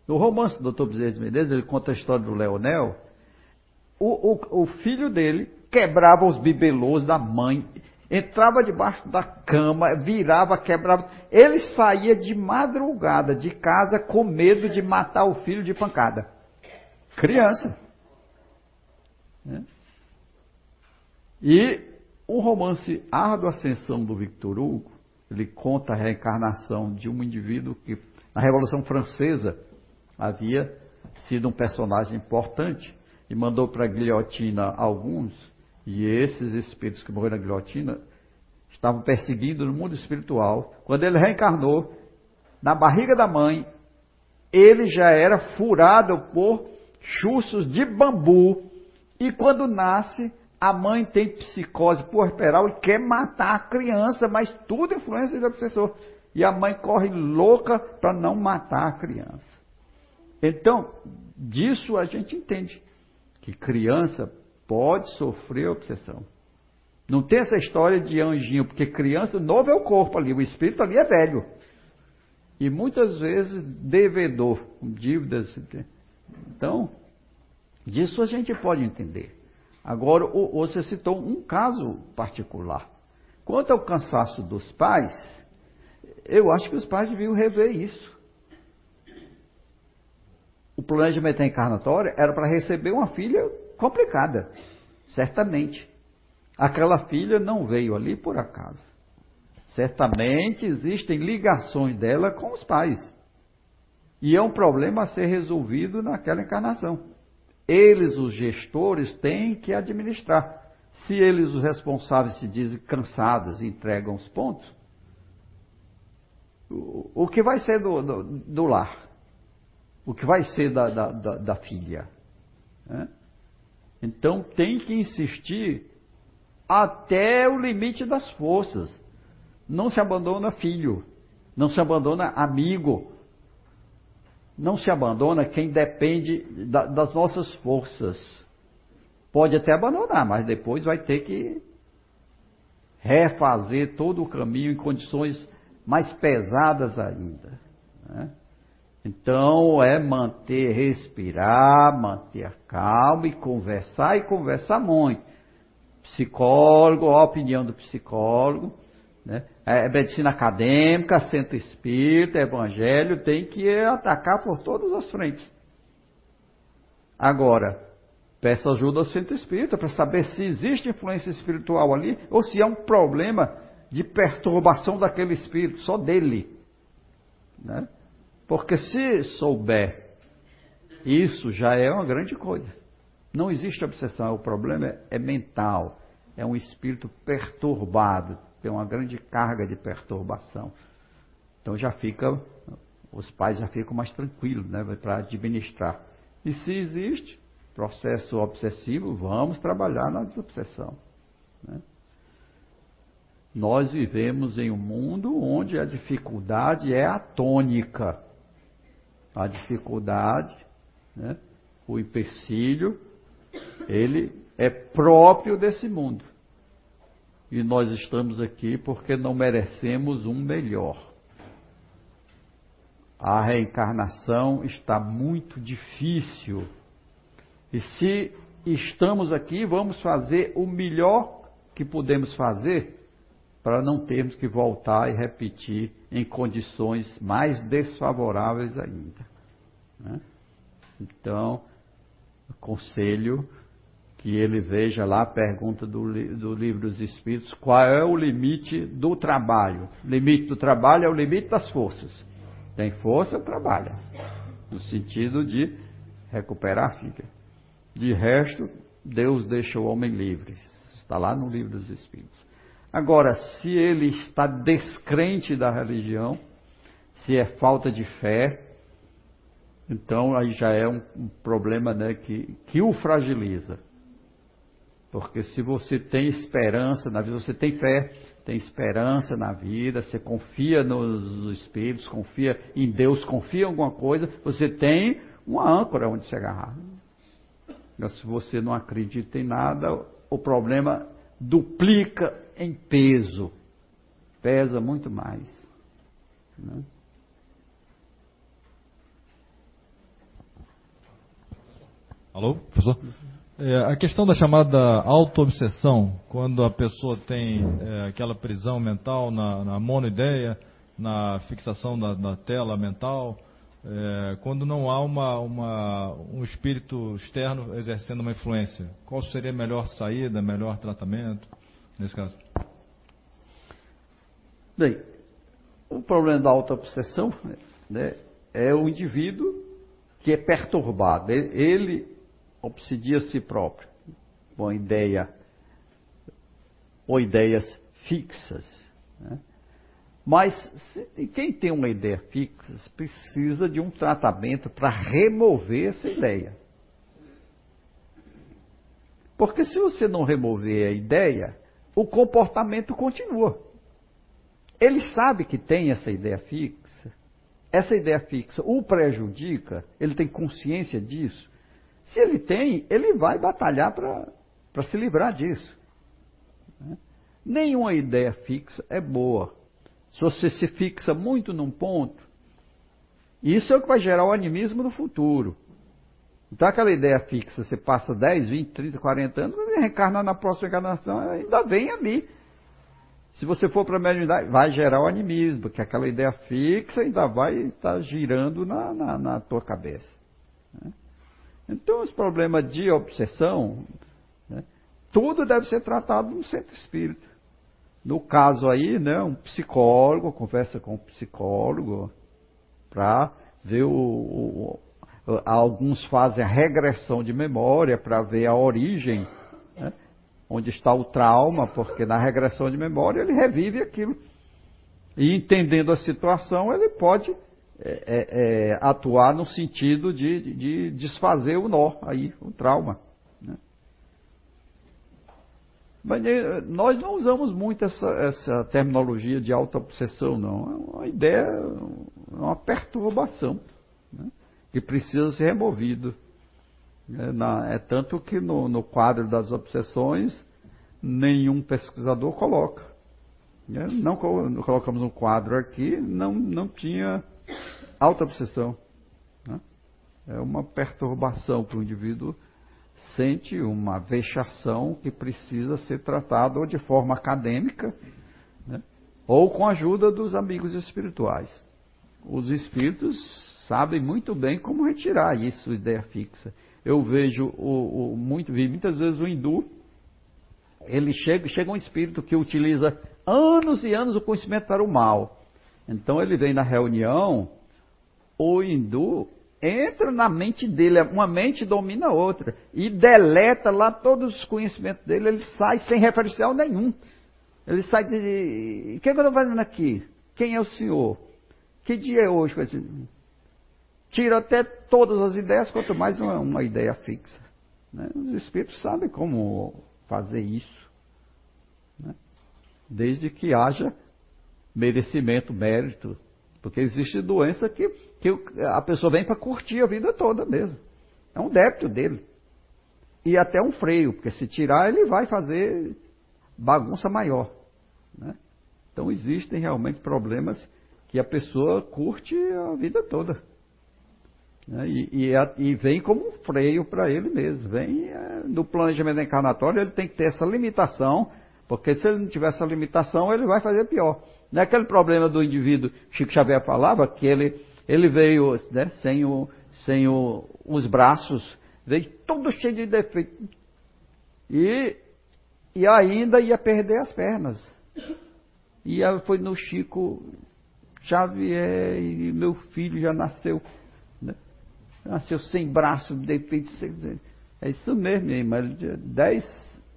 No romance do Dr. Bezerra de Menezes, ele conta a história do Leonel. O, o, o filho dele quebrava os bibelôs da mãe entrava debaixo da cama, virava, quebrava. Ele saía de madrugada de casa com medo de matar o filho de pancada. Criança. Né? E o romance Árdua Ascensão do Victor Hugo, ele conta a reencarnação de um indivíduo que na Revolução Francesa havia sido um personagem importante e mandou para a guilhotina alguns e esses espíritos que morreram na guilhotina estavam perseguindo no mundo espiritual. Quando ele reencarnou, na barriga da mãe, ele já era furado por chussos de bambu. E quando nasce, a mãe tem psicose puerperal e quer matar a criança, mas tudo influência do obsessor. E a mãe corre louca para não matar a criança. Então, disso a gente entende que criança pode sofrer obsessão. Não tem essa história de anjinho, porque criança, novo é o corpo ali, o espírito ali é velho. E muitas vezes devedor, com dívidas. Então, disso a gente pode entender. Agora, você citou um caso particular. Quanto ao cansaço dos pais, eu acho que os pais deviam rever isso. O planejamento encarnatório era para receber uma filha complicada, certamente. Aquela filha não veio ali por acaso. Certamente existem ligações dela com os pais. E é um problema a ser resolvido naquela encarnação. Eles, os gestores, têm que administrar. Se eles, os responsáveis, se dizem cansados e entregam os pontos, o, que vai ser do, do, do, lar? O que vai ser da, da, da, da filha? Então tem que insistir até o limite das forças. Não se abandona filho, não se abandona amigo, não se abandona quem depende da, das nossas forças. Pode até abandonar, mas depois vai ter que refazer todo o caminho em condições mais pesadas ainda. Né? Então é manter, respirar, manter a calma e conversar e conversar muito psicólogo, a opinião do psicólogo, né? É, é medicina acadêmica, centro espírita, evangelho, tem que atacar por todas as frentes. Agora, peça ajuda ao centro espírita para saber se existe influência espiritual ali ou se é um problema de perturbação daquele espírito, só dele. Né? Porque se souber isso, já é uma grande coisa. Não existe obsessão, o problema é, é mental, é um espírito perturbado, tem uma grande carga de perturbação. Então já fica, os pais já ficam mais tranquilos né, para administrar. E se existe processo obsessivo, vamos trabalhar na desobsessão. Né? Nós vivemos em um mundo onde a dificuldade é a tônica. A dificuldade, né, o empecilho, ele é próprio desse mundo. E nós estamos aqui porque não merecemos um melhor. A reencarnação está muito difícil. E se estamos aqui, vamos fazer o melhor que podemos fazer para não termos que voltar e repetir em condições mais desfavoráveis ainda. Né? Então, aconselho que ele veja lá a pergunta do, do livro dos Espíritos, qual é o limite do trabalho? O limite do trabalho é o limite das forças. Tem força, trabalha. No sentido de recuperar a filha. De resto, Deus deixa o homem livre. Está lá no livro dos Espíritos. Agora, se ele está descrente da religião, se é falta de fé, então aí já é um, um problema né, que, que o fragiliza. Porque se você tem esperança na vida, você tem fé, tem esperança na vida, você confia nos espíritos, confia em Deus, confia em alguma coisa, você tem uma âncora onde se agarrar. Mas se você não acredita em nada, o problema duplica em peso. Pesa muito mais. Né? Alô, professor? É, a questão da chamada auto-obsessão, quando a pessoa tem é, aquela prisão mental na, na monoideia, na fixação da, da tela mental, é, quando não há uma, uma, um espírito externo exercendo uma influência, qual seria a melhor saída, melhor tratamento nesse caso? Bem, o problema da auto-obsessão né, é o indivíduo que é perturbado. Ele obsidia si próprio com a ideia ou ideias fixas. Né? Mas se, quem tem uma ideia fixa precisa de um tratamento para remover essa ideia. Porque se você não remover a ideia, o comportamento continua. Ele sabe que tem essa ideia fixa. Essa ideia fixa o prejudica, ele tem consciência disso. Se ele tem, ele vai batalhar para se livrar disso. Né? Nenhuma ideia fixa é boa. Se você se fixa muito num ponto, isso é o que vai gerar o animismo no futuro. Então, aquela ideia fixa, você passa 10, 20, 30, 40 anos, quando reencarnar na próxima encarnação, ainda vem ali. Se você for para a mediunidade, vai gerar o animismo, porque aquela ideia fixa ainda vai estar tá girando na, na, na tua cabeça. Né? Então, os problemas de obsessão, né, tudo deve ser tratado no centro espírita. No caso aí, né, um psicólogo, conversa com um psicólogo, para ver o, o, Alguns fazem a regressão de memória para ver a origem, onde está o trauma, porque na regressão de memória ele revive aquilo. E entendendo a situação, ele pode é, é, é, atuar no sentido de, de, desfazer o nó, aí, o trauma. Né? Mas é, nós não usamos muito essa, essa terminologia de auto-obsessão, não. É uma ideia, é uma perturbação né? que precisa ser removido. É, na, é tanto que no, no, quadro das obsessões, nenhum pesquisador coloca. É, não colocamos no quadro aqui, não, não tinha Autoobsessão. Né? É uma perturbação que o indivíduo sente, uma vexação que precisa ser tratada ou de forma acadêmica, né? ou com a ajuda dos amigos espirituais. Os espíritos sabem muito bem como retirar isso, ideia fixa. Eu vejo o, o muito, vi muitas vezes o hindu, ele chega, chega um espírito que utiliza anos e anos o conhecimento para o mal. Então ele vem na reunião o hindu entra na mente dele, uma mente domina a outra, e deleta lá todos os conhecimentos dele, ele sai sem referencial nenhum. Ele sai de. O que, é que eu estou fazendo aqui? Quem é o senhor? Que dia é hoje? Tira até todas as ideias, quanto mais uma, uma ideia fixa. Né? Os espíritos sabem como fazer isso. Né? desde que haja merecimento, mérito. Porque existe doença que, que a pessoa vem para curtir a vida toda mesmo. É um débito dele. E até um freio, porque se tirar ele vai fazer bagunça maior. Né? Então existem realmente problemas que a pessoa curte a vida toda. Né? E, e, e, vem como um freio para ele mesmo. Vem é, no planejamento encarnatório, ele tem que ter essa limitação, porque se ele não tiver essa limitação, ele vai fazer pior. Não é aquele problema do indivíduo, Chico Xavier falava, que ele, ele veio né, sem, o, sem o, os braços, veio todo cheio de defeitos. E, e ainda ia perder as pernas. E foi no Chico Xavier, e meu filho já nasceu, nasceu sem braço, defeito. É isso mesmo, minha. Dez,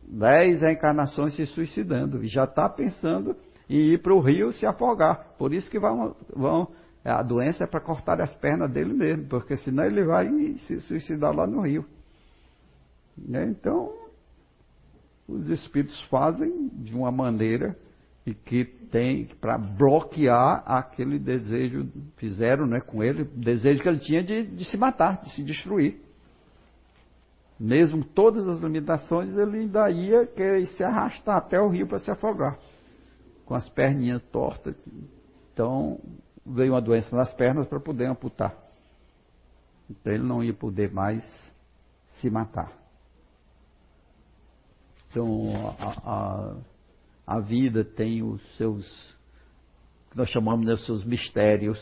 dez reencarnações se suicidando. E já está pensando e ir para o rio se afogar. Por isso que vão, vão a doença é para cortar as pernas dele mesmo, porque senão ele vai se suicidar lá no rio. Né? Então, os espíritos fazem de uma maneira e que tem para bloquear aquele desejo, fizeram né, com ele, desejo que ele tinha de, de se matar, de se destruir. Mesmo todas as limitações, ele ainda ia querer se arrastar até o rio para se afogar com as perninhas tortas. Então, veio uma doença nas pernas para poder amputar. Então, ele não ia poder mais se matar. Então, a, a, a vida tem os seus, que nós chamamos de né, seus mistérios,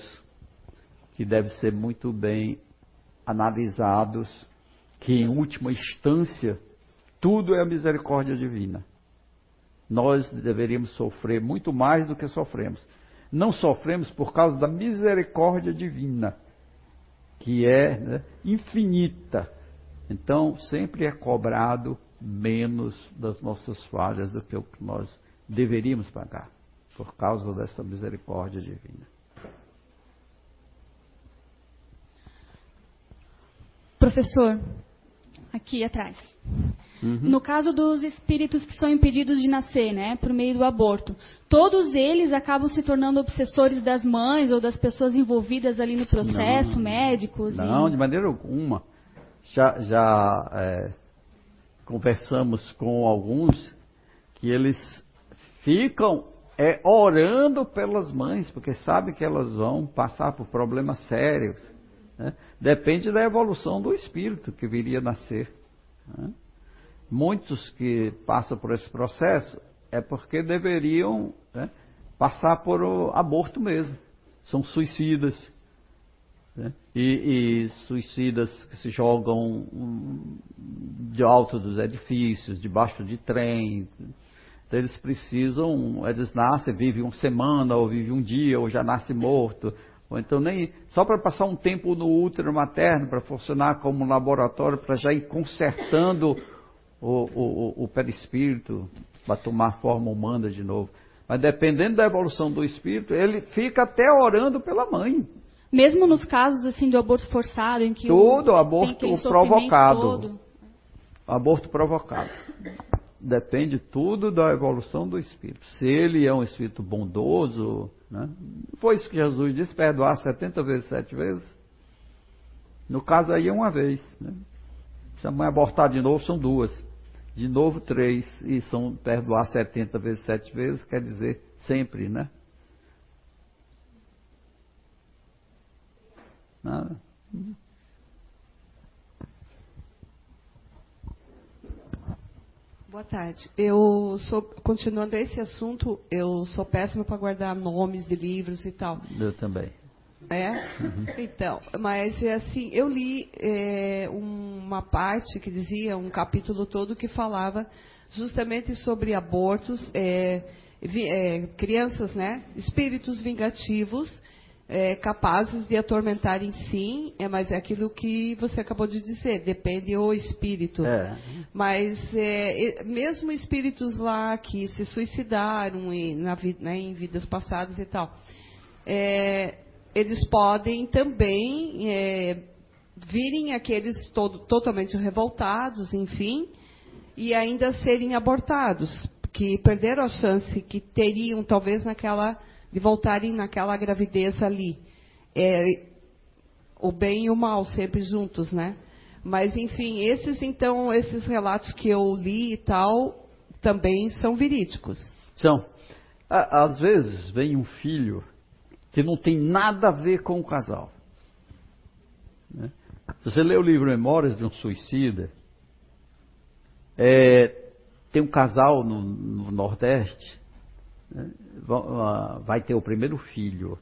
que devem ser muito bem analisados, que em última instância, tudo é a misericórdia divina nós deveríamos sofrer muito mais do que sofremos. Não sofremos por causa da misericórdia divina, que é né, infinita. Então, sempre é cobrado menos das nossas falhas do que o que nós deveríamos pagar, por causa dessa misericórdia divina. Professor, aqui atrás. Uhum. No caso dos espíritos que são impedidos de nascer, né, por meio do aborto, todos eles acabam se tornando obsessores das mães ou das pessoas envolvidas ali no processo, não, médicos? Não, e... de maneira alguma. Já, já é, conversamos com alguns que eles ficam é, orando pelas mães, porque sabem que elas vão passar por problemas sérios. Né? Depende da evolução do espírito que viria a nascer. Né? muitos que passam por esse processo é porque deveriam né, passar por aborto mesmo. São suicidas. Né? E, e, suicidas que se jogam de alto dos edifícios, debaixo de trem. Eles precisam, eles nascem, vivem uma semana, ou vivem um dia, ou já nasce morto. Ou então nem. Só para passar um tempo no útero materno, para funcionar como um laboratório, para já ir consertando o, o, o perispírito para tomar forma humana de novo. Mas dependendo da evolução do espírito, ele fica até orando pela mãe. Mesmo nos casos assim do aborto forçado, em que tudo o, aborto provocado, todo. aborto provocado. Depende tudo da evolução do espírito. Se ele é um espírito bondoso, né? foi isso que Jesus disse: perdoar 70 vezes, sete vezes. No caso aí é uma vez. Né? Se a mãe abortar de novo, são duas de novo três, e são perdoar 70 vezes sete vezes, quer dizer sempre, né? Nada. Boa tarde. Eu sou, continuando esse assunto, eu sou péssima para guardar nomes de livros e tal. Eu também. É? Uhum. Então, mas é assim, eu li é, uma parte que dizia, um capítulo todo que falava justamente sobre abortos, é, vi, é, crianças, né? Espíritos vingativos, é, capazes de atormentarem sim, é, mas é aquilo que você acabou de dizer, depende do espírito. É. Mas é, mesmo espíritos lá que se suicidaram em, na, né, em vidas passadas e tal, é, eles podem também é, virem aqueles todo, totalmente revoltados, enfim, e ainda serem abortados. que perderam a chance que teriam talvez naquela de voltarem naquela gravidez ali. É, o bem e o mal sempre juntos, né? Mas enfim, esses então, esses relatos que eu li e tal, também são verídicos. São. Às vezes vem um filho que não tem nada a ver com o casal. Né? Você lê o livro Memórias de um Suicida, é, tem um casal no, no Nordeste? Vai ter o primeiro filho.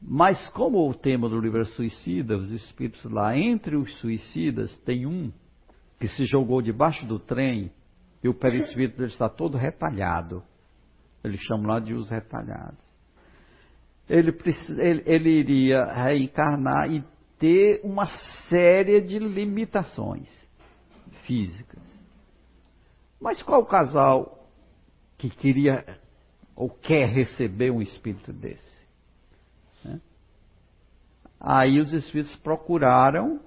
Mas como o tema do livro é suicida, os espíritos lá, entre os suicidas, tem um que se jogou debaixo do trem e o perispírito dele está todo retalhado. Eles chamam lá de os retalhados. Ele, ele, ele iria reencarnar e ter uma série de limitações físicas. Mas qual casal que queria ou quer receber um espírito desse? Né? Aí os espíritos procuraram,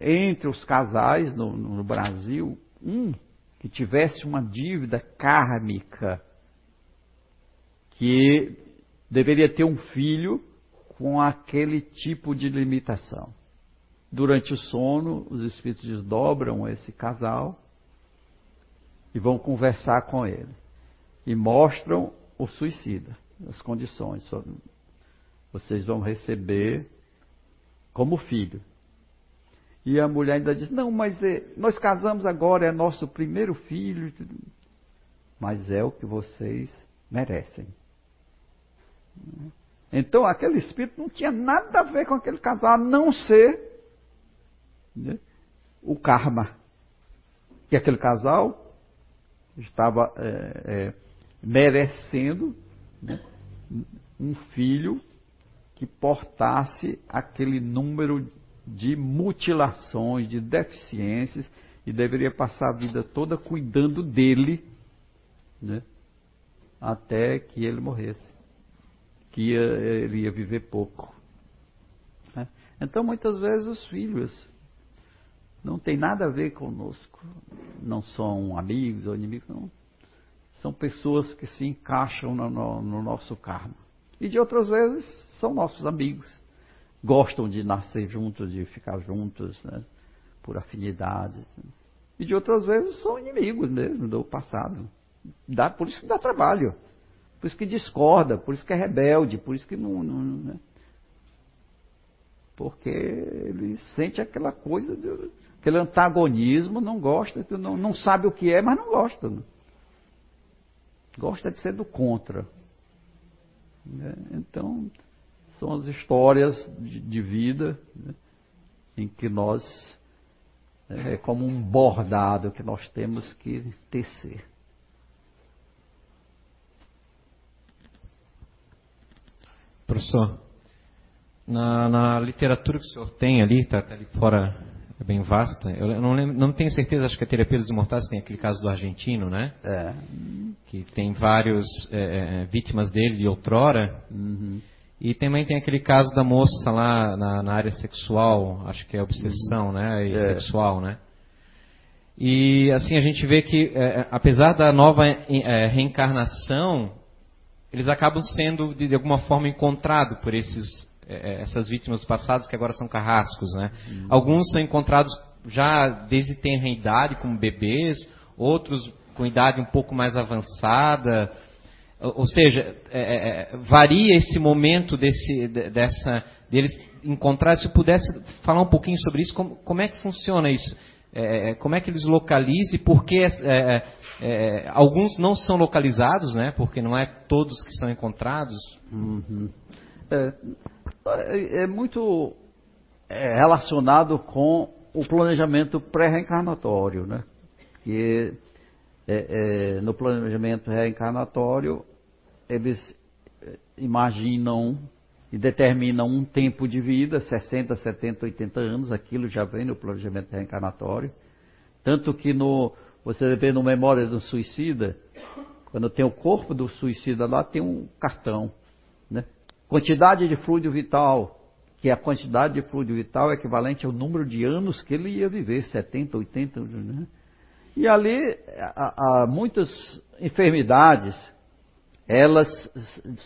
entre os casais no, no Brasil, um que tivesse uma dívida kármica, que deveria ter um filho com aquele tipo de limitação. Durante o sono, os espíritos desdobram esse casal e vão conversar com ele. E mostram o suicida, as condições. Vocês vão receber como filho. E a mulher ainda diz: Não, mas é, nós casamos agora, é nosso primeiro filho. Mas é o que vocês merecem. Então aquele espírito não tinha nada a ver com aquele casal, a não ser né, o karma. Que aquele casal estava é, é, merecendo né, um filho que portasse aquele número de mutilações, de deficiências, e deveria passar a vida toda cuidando dele, né, até que ele morresse, que ia, ele ia viver pouco. Né. Então, muitas vezes, os filhos não têm nada a ver conosco, não são amigos ou inimigos, não. São pessoas que se encaixam no, no, no nosso karma. E de outras vezes, são nossos amigos gostam de nascer juntos, de ficar juntos, né, por afinidade. E de outras vezes são inimigos mesmo do passado. Dá, por isso que dá trabalho. Por isso que discorda, por isso que é rebelde, por isso que não. não né? Porque ele sente aquela coisa, de, aquele antagonismo, não gosta, não, não sabe o que é, mas não gosta. Né? Gosta de ser do contra. Né? Então, são as histórias de, de vida né, em que nós, é, é como um bordado que nós temos que tecer. Professor, na, na, literatura que o senhor tem ali, está tá ali fora, é bem vasta. Eu não, lembro, não tenho certeza, acho que a Terapia dos Imortais tem aquele caso do argentino, né? É. Que tem vários é, é vítimas dele de outrora. Uhum. E também tem aquele caso da moça lá na, na área sexual, acho que é obsessão, uhum. né? E é. sexual, né? E assim a gente vê que, é, apesar da nova é, reencarnação, eles acabam sendo de, de alguma forma encontrados por esses, é, é, essas vítimas passadas que agora são carrascos, né? Uhum. Alguns são encontrados já desde tenra idade, como bebês, outros com idade um pouco mais avançada. Ou seja, é, é, é, varia esse momento desse, dessa, deles encontrar. Se eu pudesse falar um pouquinho sobre isso, como, como é que funciona isso? É, é como é que eles localizam e por que é, alguns não são localizados, né? Porque não é todos que são encontrados. Uhum. É, muito relacionado com o planejamento pré-reencarnatório, né? Que no planejamento reencarnatório eles eh, imaginam e determinam um tempo de vida, 60, 70, 80 anos, aquilo já vem no planejamento reencarnatório. Tanto que no, você vê no Memórias do Suicida, quando tem o corpo do suicida lá, tem um cartão. Quantidade de fluido vital, que a quantidade de fluido vital é equivalente ao número de anos que ele ia viver, 70, 80, né? E ali, há, muitas enfermidades, elas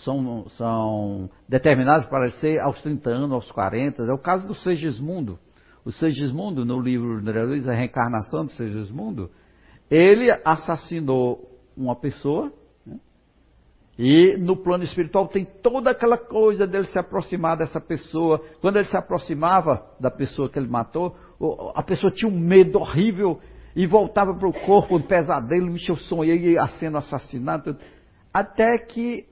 são, são determinadas para ser aos 30 anos, aos 40. É o caso do Segismundo. O Segismundo, no livro de Luiz, A Reencarnação do Segismundo, ele assassinou uma pessoa? E no plano espiritual tem toda aquela coisa dele se aproximar dessa pessoa. Quando ele se aproximava da pessoa que ele matou, a pessoa tinha um medo horrível e voltava para o corpo, um pesadelo, me eu sonhei sendo assassinado, até que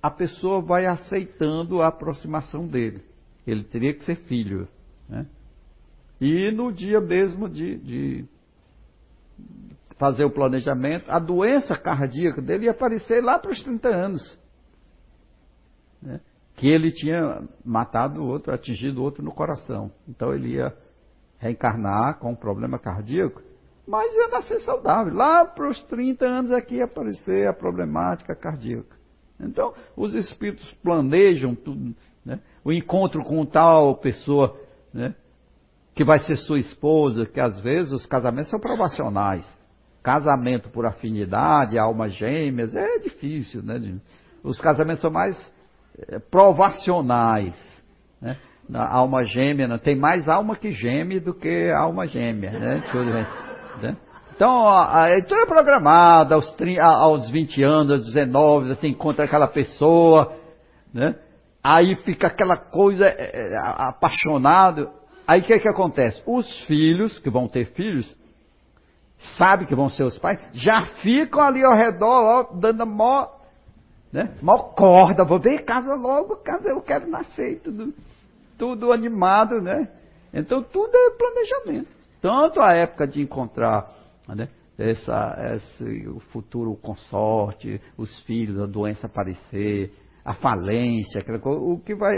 a pessoa vai aceitando a aproximação dele. Ele teria que ser filho. Né? E no dia mesmo de, de fazer o planejamento, a doença cardíaca dele ia aparecer lá para os 30 anos. Né? Que ele tinha matado o outro, atingido o outro no coração. Então ele ia reencarnar com um problema cardíaco, mas ia nascer saudável. Lá para os 30 anos aqui ia aparecer a problemática cardíaca. Então, os espíritos planejam tudo, né? o encontro com tal pessoa, né? que vai ser sua esposa, que às vezes os casamentos são provacionais. Casamento por afinidade, almas gêmeas, é difícil, né? Os casamentos são mais é, provacionais, né? Na alma gêmea, não tem mais alma que geme do que alma gêmea, né? né? Então, tudo é programado, aos, 30, aos 20 anos, aos 19, você encontra aquela pessoa, né? Aí fica aquela coisa é, é apaixonado. Aí o que, que acontece? Os filhos, que vão ter filhos, sabem que vão ser os pais, já ficam ali ao redor, ó, dando mó, né, mó corda, vou ver casa logo, casa eu quero nascer, tudo, tudo animado, né? Então tudo é planejamento. Tanto a época de encontrar né, essa, esse, o futuro consorte, os filhos, a doença aparecer, a falência, aquela coisa, o que vai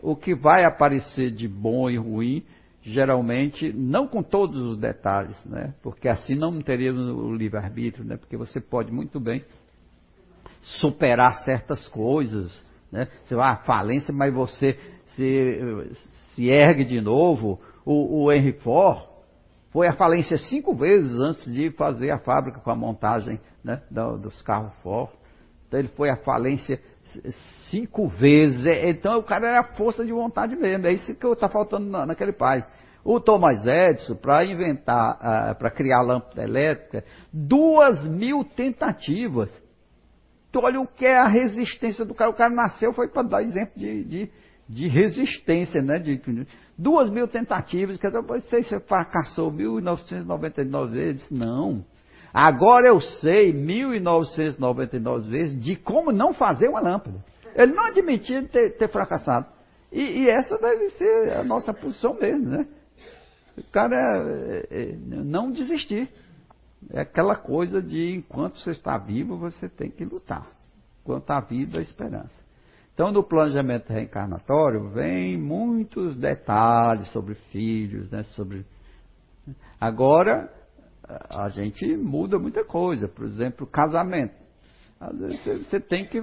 o que vai aparecer de bom e ruim, geralmente, não com todos os detalhes, né? porque assim não teríamos o livre-arbítrio, né? porque você pode muito bem superar certas coisas. Né? Você vai à falência, mas você se, se ergue de novo. O, o Henry Ford foi à falência cinco vezes antes de fazer a fábrica com a montagem né, dos carros Ford. Então ele foi à falência cinco vezes. É, então o cara era força de vontade mesmo. É isso que está faltando naquele pai. O Thomas Edison, para inventar, uh, para criar lâmpada elétrica, duas mil tentativas. Tu olha o que é a resistência do cara. O cara nasceu, foi para dar exemplo de, de, de, resistência, né? De, duas mil tentativas, que depois você fracassou 1999 vezes. Não. Agora eu sei 1999 vezes de como não fazer uma lâmpada. Ele não admitia ter, ter fracassado. E, e, essa deve ser a nossa posição mesmo, né? O cara é, é, não desistir. É aquela coisa de enquanto você está vivo, você tem que lutar. Enquanto há vida, a esperança. Então, no planejamento reencarnatório, vem muitos detalhes sobre filhos, né? Sobre. Agora, a gente muda muita coisa. Por exemplo, casamento. Às vezes você tem que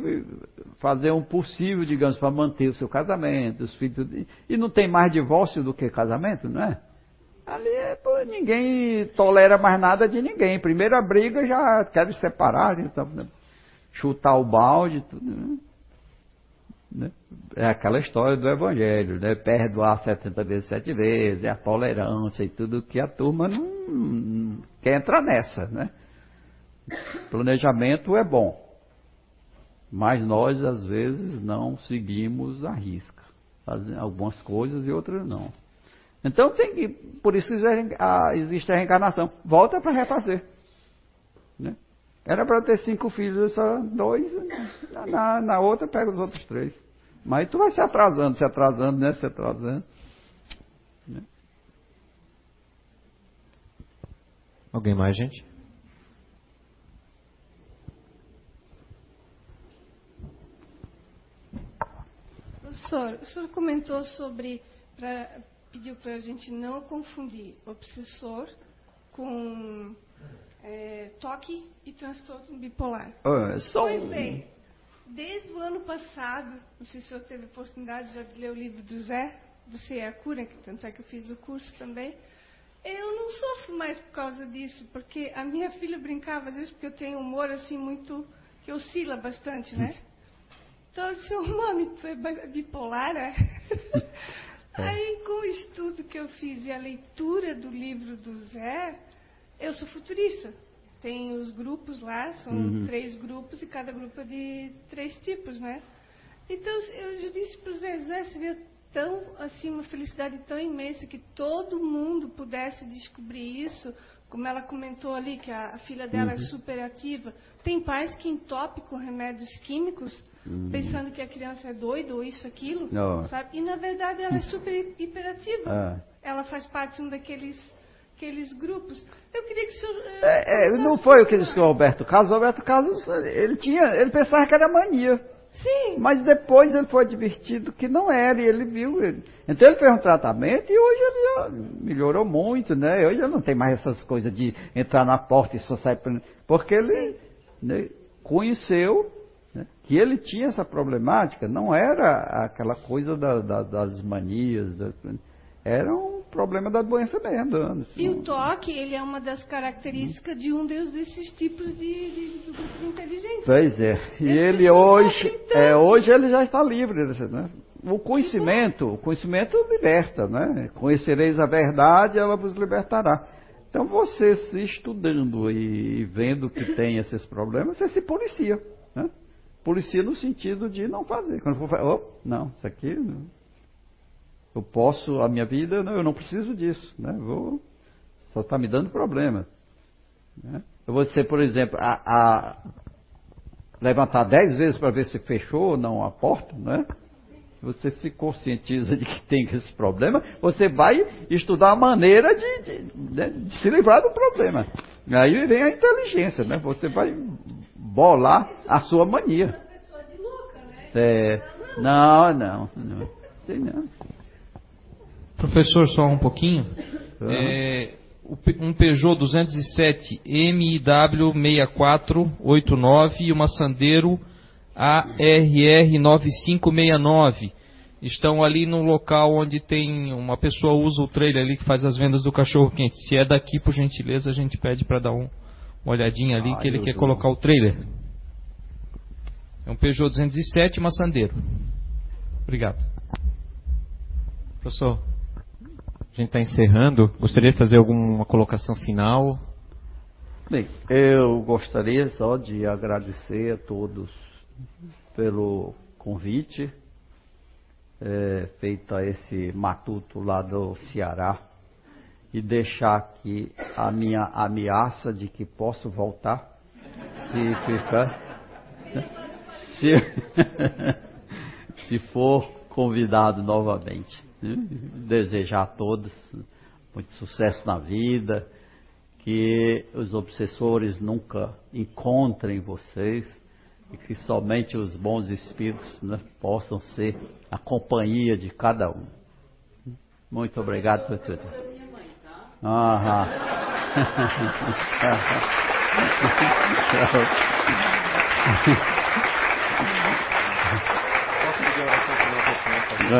fazer um possível, digamos, para manter o seu casamento, os filhos. E não tem mais divórcio do que casamento, não é? Ali pô, ninguém tolera mais nada de ninguém. Primeira briga já quer separar, então, chutar o balde, tudo. Né? Né? É aquela história do Evangelho, né? Perdoar 70 vezes, sete vezes, a tolerância e tudo que a turma não, não quer entrar nessa, né? Planejamento é bom, mas nós às vezes não seguimos a risca. Fazem algumas coisas e outras não. Então tem que, por isso existe a reencarnação. Volta para refazer. Né? Era para ter cinco filhos, só dois. Na, na outra pega os outros três. Mas tu vai se atrasando, se atrasando, né? Se atrasando. Né? Alguém mais, gente? Professor, o senhor comentou sobre, pra, pediu para a gente não confundir obsessor com é, toque e transtorno bipolar. Ah, só pois bem, Desde o ano passado, não sei se o senhor teve oportunidade já de ler o livro do Zé, do Sei a Cura, que tanto é que eu fiz o curso também, Eu não sofro mais por causa disso, porque a minha filha brincava às vezes porque eu tenho humor assim muito que oscila bastante, né? Então ela disse, oh, mami, tu é bipolar, é? é? Aí com o estudo que eu fiz e a leitura do livro do Zé, eu sou futurista. Tem os grupos lá, são uhum. três grupos e cada grupo é de três tipos, né? Então eu já disse para o Zé, Zé, seria tão assim uma felicidade tão imensa que todo mundo pudesse descobrir isso, como ela comentou ali que a, a filha dela é uhum. é super ativa. Tem pais que entopem com remédios químicos, uhum. pensando que a criança é doida ou isso aquilo, Não. sabe? E na verdade ela é super hiperativa. Ah. Ela faz parte de um daqueles aqueles grupos. Eu queria que o senhor. É, é, não foi o que disse o Roberto Carlos. O Roberto Carlos, ele tinha, ele pensava que era mania. Sim. Mas depois ele foi advertido que não era, e ele viu. Ele... Então ele fez um tratamento e hoje ele melhorou muito, né? Hoje ele não tem mais essas coisas de entrar na porta e só sair. Porque ele né, conheceu né, que ele tinha essa problemática, não era aquela coisa da, da, das manias, da, era um problema da doença mesmo. E o toque, ele é uma das características de um desses tipos de, de, de grupo de inteligência. Pois é. E ele hoje, é, hoje ele já está livre. Né? O conhecimento, o conhecimento liberta, né? Conhecereis a verdade, ela vos libertará. Então você se estudando e vendo que tem esses problemas, você se policia. Né? Policia no sentido de não fazer. Quando for fazer, oh, não, isso aqui não eu posso, a minha vida, não, eu não preciso disso, né? Vou, só está me dando problema. Né? Eu vou ser, por exemplo, a, a levantar dez vezes para ver se fechou ou não a porta, né? Se você se conscientiza de que tem esse problema, você vai estudar a maneira de, de, né, de se livrar do problema. Aí vem a inteligência, né? Você vai bolar a sua mania. É, não, não, não. Tem não. Professor, só um pouquinho. Uhum. É, um Peugeot 207 MIW 6489 e uma Sandero ARR 9569 estão ali no local onde tem uma pessoa usa o trailer ali que faz as vendas do cachorro quente. Se é daqui, por gentileza, a gente pede para dar um, uma olhadinha ali ah, que ele quer colocar o trailer. É um Peugeot 207 e uma Sandero. Obrigado. Professor. A gente está encerrando. Gostaria de fazer alguma colocação final? Bem, eu gostaria só de agradecer a todos pelo convite é, feito a esse matuto lá do Ceará e deixar aqui a minha ameaça de que posso voltar se ficar se, se for convidado novamente. Desejar a todos muito sucesso na vida, que os obsessores nunca encontrem vocês e que somente os bons espíritos né, possam ser a companhia de cada um. Muito obrigado por tudo. Aham. Posso pedir oração para o meu